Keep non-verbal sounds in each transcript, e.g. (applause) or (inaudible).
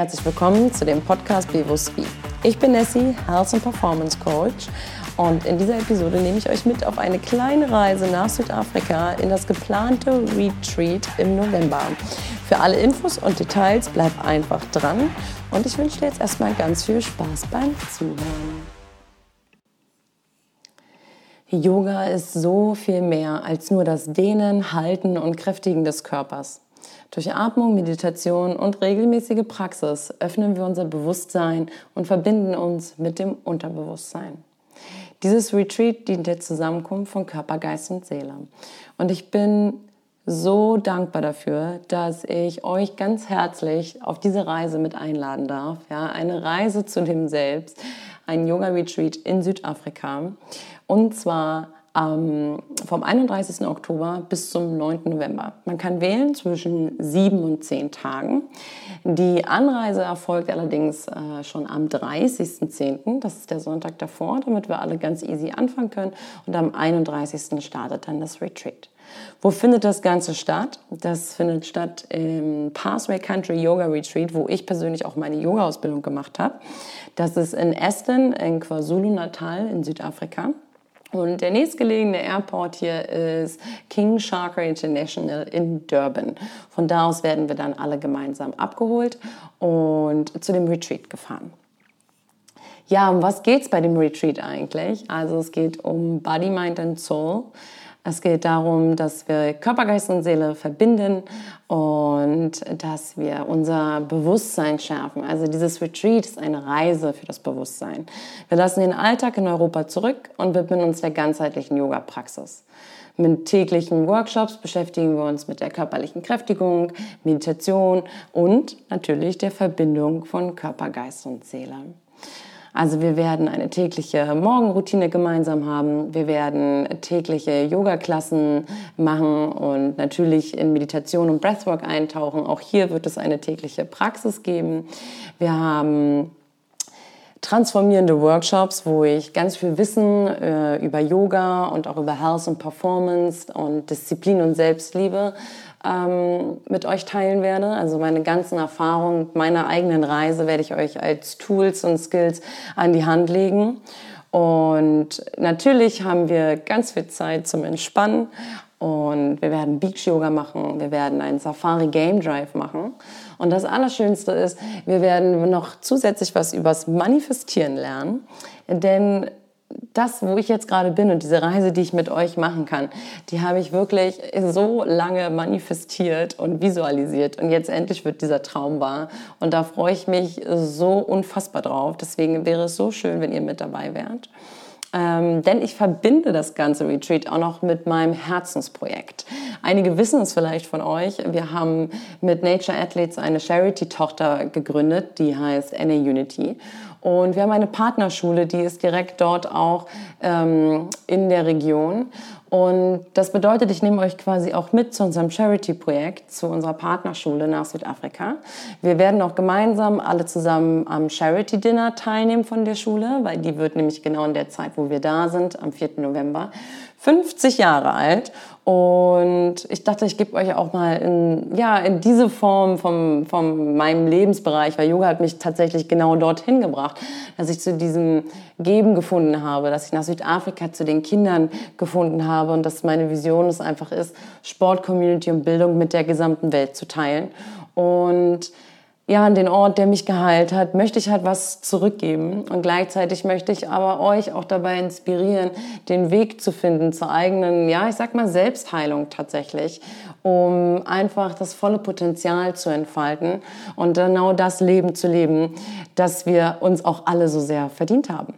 herzlich willkommen zu dem Podcast Bewusst Speed. Ich bin Nessie, Health and Performance Coach und in dieser Episode nehme ich euch mit auf eine kleine Reise nach Südafrika in das geplante Retreat im November. Für alle Infos und Details bleib einfach dran und ich wünsche dir jetzt erstmal ganz viel Spaß beim Zuhören. Yoga ist so viel mehr als nur das Dehnen, Halten und Kräftigen des Körpers. Durch Atmung, Meditation und regelmäßige Praxis öffnen wir unser Bewusstsein und verbinden uns mit dem Unterbewusstsein. Dieses Retreat dient der Zusammenkunft von Körper, Geist und Seele. Und ich bin so dankbar dafür, dass ich euch ganz herzlich auf diese Reise mit einladen darf. Ja, eine Reise zu dem Selbst, ein Yoga-Retreat in Südafrika. Und zwar ähm, vom 31. Oktober bis zum 9. November. Man kann wählen zwischen sieben und zehn Tagen. Die Anreise erfolgt allerdings äh, schon am 30.10., das ist der Sonntag davor, damit wir alle ganz easy anfangen können. Und am 31. startet dann das Retreat. Wo findet das Ganze statt? Das findet statt im Pathway Country Yoga Retreat, wo ich persönlich auch meine Yoga-Ausbildung gemacht habe. Das ist in Aston, in KwaZulu-Natal in Südafrika. Und der nächstgelegene Airport hier ist King Sharker International in Durban. Von da aus werden wir dann alle gemeinsam abgeholt und zu dem Retreat gefahren. Ja, um was geht's bei dem Retreat eigentlich? Also es geht um Body, Mind and Soul. Es geht darum, dass wir Körper, Geist und Seele verbinden und dass wir unser Bewusstsein schärfen. Also dieses Retreat ist eine Reise für das Bewusstsein. Wir lassen den Alltag in Europa zurück und widmen uns der ganzheitlichen Yoga-Praxis. Mit täglichen Workshops beschäftigen wir uns mit der körperlichen Kräftigung, Meditation und natürlich der Verbindung von Körper, Geist und Seele. Also wir werden eine tägliche Morgenroutine gemeinsam haben. Wir werden tägliche Yoga-Klassen machen und natürlich in Meditation und Breathwork eintauchen. Auch hier wird es eine tägliche Praxis geben. Wir haben transformierende Workshops, wo ich ganz viel Wissen äh, über Yoga und auch über Health und Performance und Disziplin und Selbstliebe ähm, mit euch teilen werde. Also meine ganzen Erfahrungen, meine eigenen Reise werde ich euch als Tools und Skills an die Hand legen. Und natürlich haben wir ganz viel Zeit zum Entspannen und wir werden Beach Yoga machen, wir werden einen Safari Game Drive machen. Und das Allerschönste ist, wir werden noch zusätzlich was übers Manifestieren lernen, denn das, wo ich jetzt gerade bin und diese Reise, die ich mit euch machen kann, die habe ich wirklich so lange manifestiert und visualisiert. Und jetzt endlich wird dieser Traum wahr. Und da freue ich mich so unfassbar drauf. Deswegen wäre es so schön, wenn ihr mit dabei wärt. Ähm, denn ich verbinde das ganze Retreat auch noch mit meinem Herzensprojekt. Einige wissen es vielleicht von euch. Wir haben mit Nature Athletes eine Charity-Tochter gegründet, die heißt NA Unity. Und wir haben eine Partnerschule, die ist direkt dort auch ähm, in der Region. Und das bedeutet, ich nehme euch quasi auch mit zu unserem Charity-Projekt, zu unserer Partnerschule nach Südafrika. Wir werden auch gemeinsam alle zusammen am Charity-Dinner teilnehmen von der Schule, weil die wird nämlich genau in der Zeit, wo wir da sind, am 4. November, 50 Jahre alt. Und ich dachte, ich gebe euch auch mal in, ja, in diese Form von, von meinem Lebensbereich, weil Yoga hat mich tatsächlich genau dorthin gebracht, dass ich zu diesem Geben gefunden habe, dass ich nach Südafrika zu den Kindern gefunden habe und dass meine Vision es einfach ist, Sport, Community und Bildung mit der gesamten Welt zu teilen. Und ja, an den Ort, der mich geheilt hat, möchte ich halt was zurückgeben. Und gleichzeitig möchte ich aber euch auch dabei inspirieren, den Weg zu finden zur eigenen, ja, ich sag mal Selbstheilung tatsächlich, um einfach das volle Potenzial zu entfalten und genau das Leben zu leben, das wir uns auch alle so sehr verdient haben.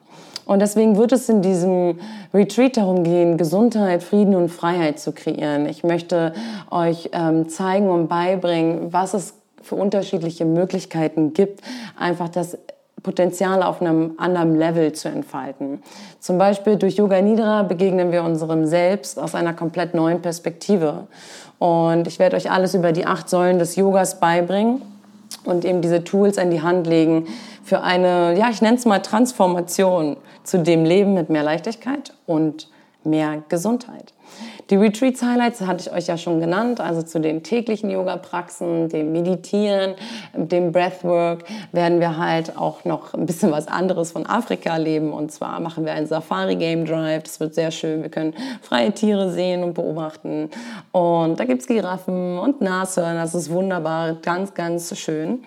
Und deswegen wird es in diesem Retreat darum gehen, Gesundheit, Frieden und Freiheit zu kreieren. Ich möchte euch ähm, zeigen und beibringen, was es für unterschiedliche Möglichkeiten gibt, einfach das Potenzial auf einem anderen Level zu entfalten. Zum Beispiel durch Yoga Nidra begegnen wir unserem Selbst aus einer komplett neuen Perspektive. Und ich werde euch alles über die acht Säulen des Yogas beibringen und eben diese Tools an die Hand legen für eine, ja, ich nenne es mal Transformation zu dem Leben mit mehr Leichtigkeit und mehr Gesundheit. Die Retreats-Highlights hatte ich euch ja schon genannt, also zu den täglichen Yoga-Praxen, dem Meditieren, dem Breathwork werden wir halt auch noch ein bisschen was anderes von Afrika erleben. Und zwar machen wir einen Safari-Game Drive. Das wird sehr schön. Wir können freie Tiere sehen und beobachten. Und da gibt's Giraffen und Nashörner. Das ist wunderbar, ganz, ganz schön.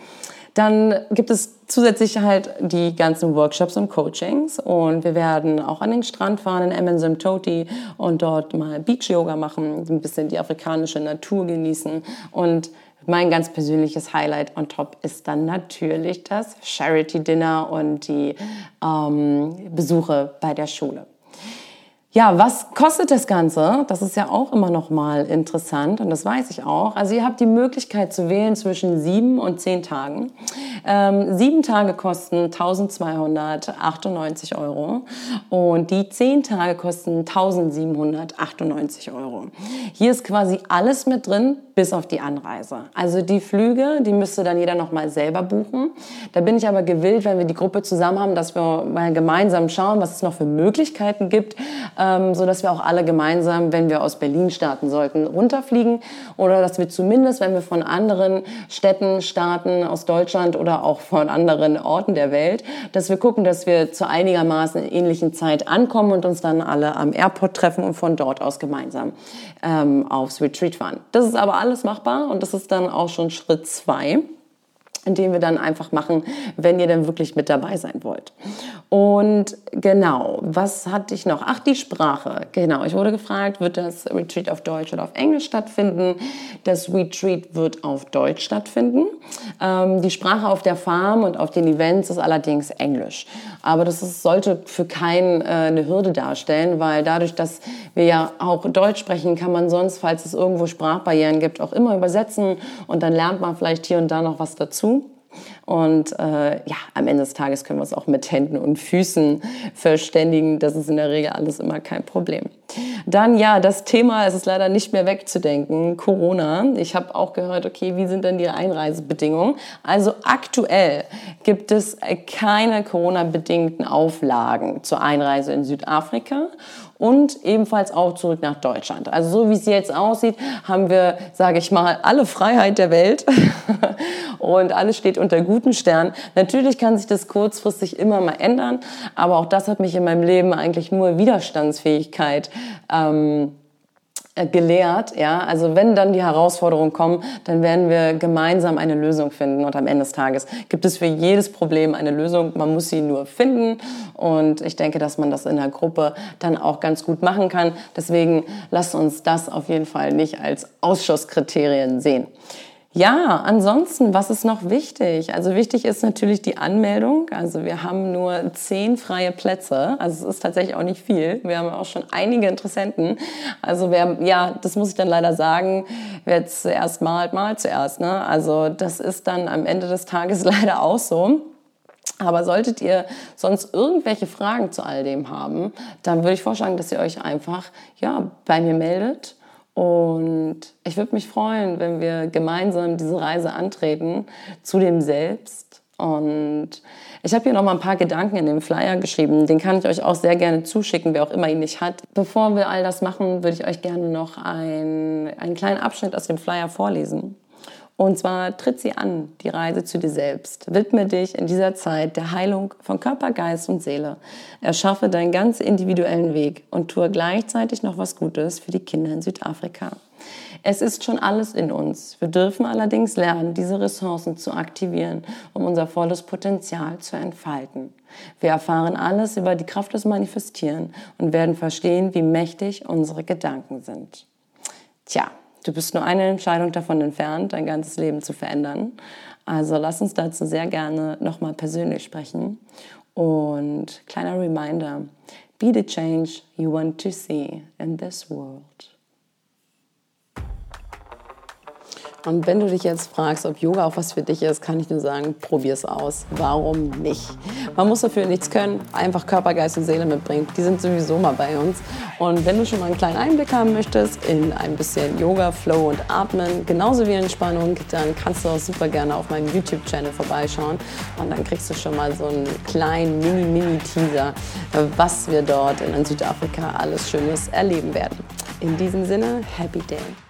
Dann gibt es zusätzlich halt die ganzen Workshops und Coachings und wir werden auch an den Strand fahren in Emensem Toti und dort mal Beach Yoga machen, ein bisschen die afrikanische Natur genießen und mein ganz persönliches Highlight on top ist dann natürlich das Charity Dinner und die ähm, Besuche bei der Schule. Ja, was kostet das Ganze? Das ist ja auch immer noch mal interessant und das weiß ich auch. Also ihr habt die Möglichkeit zu wählen zwischen sieben und zehn Tagen. Ähm, sieben Tage kosten 1298 Euro und die zehn Tage kosten 1798 Euro. Hier ist quasi alles mit drin, bis auf die Anreise. Also die Flüge, die müsste dann jeder noch mal selber buchen. Da bin ich aber gewillt, wenn wir die Gruppe zusammen haben, dass wir mal gemeinsam schauen, was es noch für Möglichkeiten gibt ähm, so dass wir auch alle gemeinsam, wenn wir aus Berlin starten sollten, runterfliegen oder dass wir zumindest, wenn wir von anderen Städten starten aus Deutschland oder auch von anderen Orten der Welt, dass wir gucken, dass wir zu einigermaßen ähnlichen Zeit ankommen und uns dann alle am Airport treffen und von dort aus gemeinsam ähm, aufs Retreat fahren. Das ist aber alles machbar und das ist dann auch schon Schritt zwei den wir dann einfach machen, wenn ihr dann wirklich mit dabei sein wollt. Und genau, was hatte ich noch? Ach, die Sprache. Genau, ich wurde gefragt, wird das Retreat auf Deutsch oder auf Englisch stattfinden? Das Retreat wird auf Deutsch stattfinden. Ähm, die Sprache auf der Farm und auf den Events ist allerdings Englisch. Aber das ist, sollte für keinen äh, eine Hürde darstellen, weil dadurch, dass wir ja auch Deutsch sprechen, kann man sonst, falls es irgendwo Sprachbarrieren gibt, auch immer übersetzen und dann lernt man vielleicht hier und da noch was dazu. Und äh, ja, am Ende des Tages können wir es auch mit Händen und Füßen verständigen. Das ist in der Regel alles immer kein Problem. Dann ja, das Thema, es ist leider nicht mehr wegzudenken, Corona. Ich habe auch gehört, okay, wie sind denn die Einreisebedingungen? Also aktuell gibt es keine Corona-bedingten Auflagen zur Einreise in Südafrika und ebenfalls auch zurück nach Deutschland. Also so wie es jetzt aussieht, haben wir, sage ich mal, alle Freiheit der Welt (laughs) und alles steht unter guten Sternen. Natürlich kann sich das kurzfristig immer mal ändern, aber auch das hat mich in meinem Leben eigentlich nur Widerstandsfähigkeit ähm, äh, gelehrt, ja. Also wenn dann die Herausforderungen kommen, dann werden wir gemeinsam eine Lösung finden. Und am Ende des Tages gibt es für jedes Problem eine Lösung. Man muss sie nur finden. Und ich denke, dass man das in der Gruppe dann auch ganz gut machen kann. Deswegen lasst uns das auf jeden Fall nicht als Ausschusskriterien sehen. Ja, ansonsten, was ist noch wichtig? Also wichtig ist natürlich die Anmeldung. Also wir haben nur zehn freie Plätze. Also es ist tatsächlich auch nicht viel. Wir haben auch schon einige Interessenten. Also wer, ja, das muss ich dann leider sagen, wer zuerst malt, malt zuerst. Ne? Also das ist dann am Ende des Tages (laughs) leider auch so. Aber solltet ihr sonst irgendwelche Fragen zu all dem haben, dann würde ich vorschlagen, dass ihr euch einfach ja, bei mir meldet und ich würde mich freuen, wenn wir gemeinsam diese Reise antreten zu dem Selbst. Und ich habe hier noch mal ein paar Gedanken in dem Flyer geschrieben. Den kann ich euch auch sehr gerne zuschicken, wer auch immer ihn nicht hat. Bevor wir all das machen, würde ich euch gerne noch ein, einen kleinen Abschnitt aus dem Flyer vorlesen. Und zwar tritt sie an, die Reise zu dir selbst. Widme dich in dieser Zeit der Heilung von Körper, Geist und Seele. Erschaffe deinen ganz individuellen Weg und tue gleichzeitig noch was Gutes für die Kinder in Südafrika. Es ist schon alles in uns. Wir dürfen allerdings lernen, diese Ressourcen zu aktivieren, um unser volles Potenzial zu entfalten. Wir erfahren alles über die Kraft des Manifestieren und werden verstehen, wie mächtig unsere Gedanken sind. Tja, Du bist nur eine Entscheidung davon entfernt, dein ganzes Leben zu verändern. Also lass uns dazu sehr gerne nochmal persönlich sprechen. Und kleiner Reminder, be the change you want to see in this world. Und wenn du dich jetzt fragst, ob Yoga auch was für dich ist, kann ich nur sagen, probier's aus. Warum nicht? Man muss dafür nichts können, einfach Körper, Geist und Seele mitbringen. Die sind sowieso mal bei uns. Und wenn du schon mal einen kleinen Einblick haben möchtest in ein bisschen Yoga, Flow und Atmen, genauso wie Entspannung, dann kannst du auch super gerne auf meinem YouTube-Channel vorbeischauen. Und dann kriegst du schon mal so einen kleinen Mini-Mini-Teaser, was wir dort in Südafrika alles Schönes erleben werden. In diesem Sinne, Happy Day!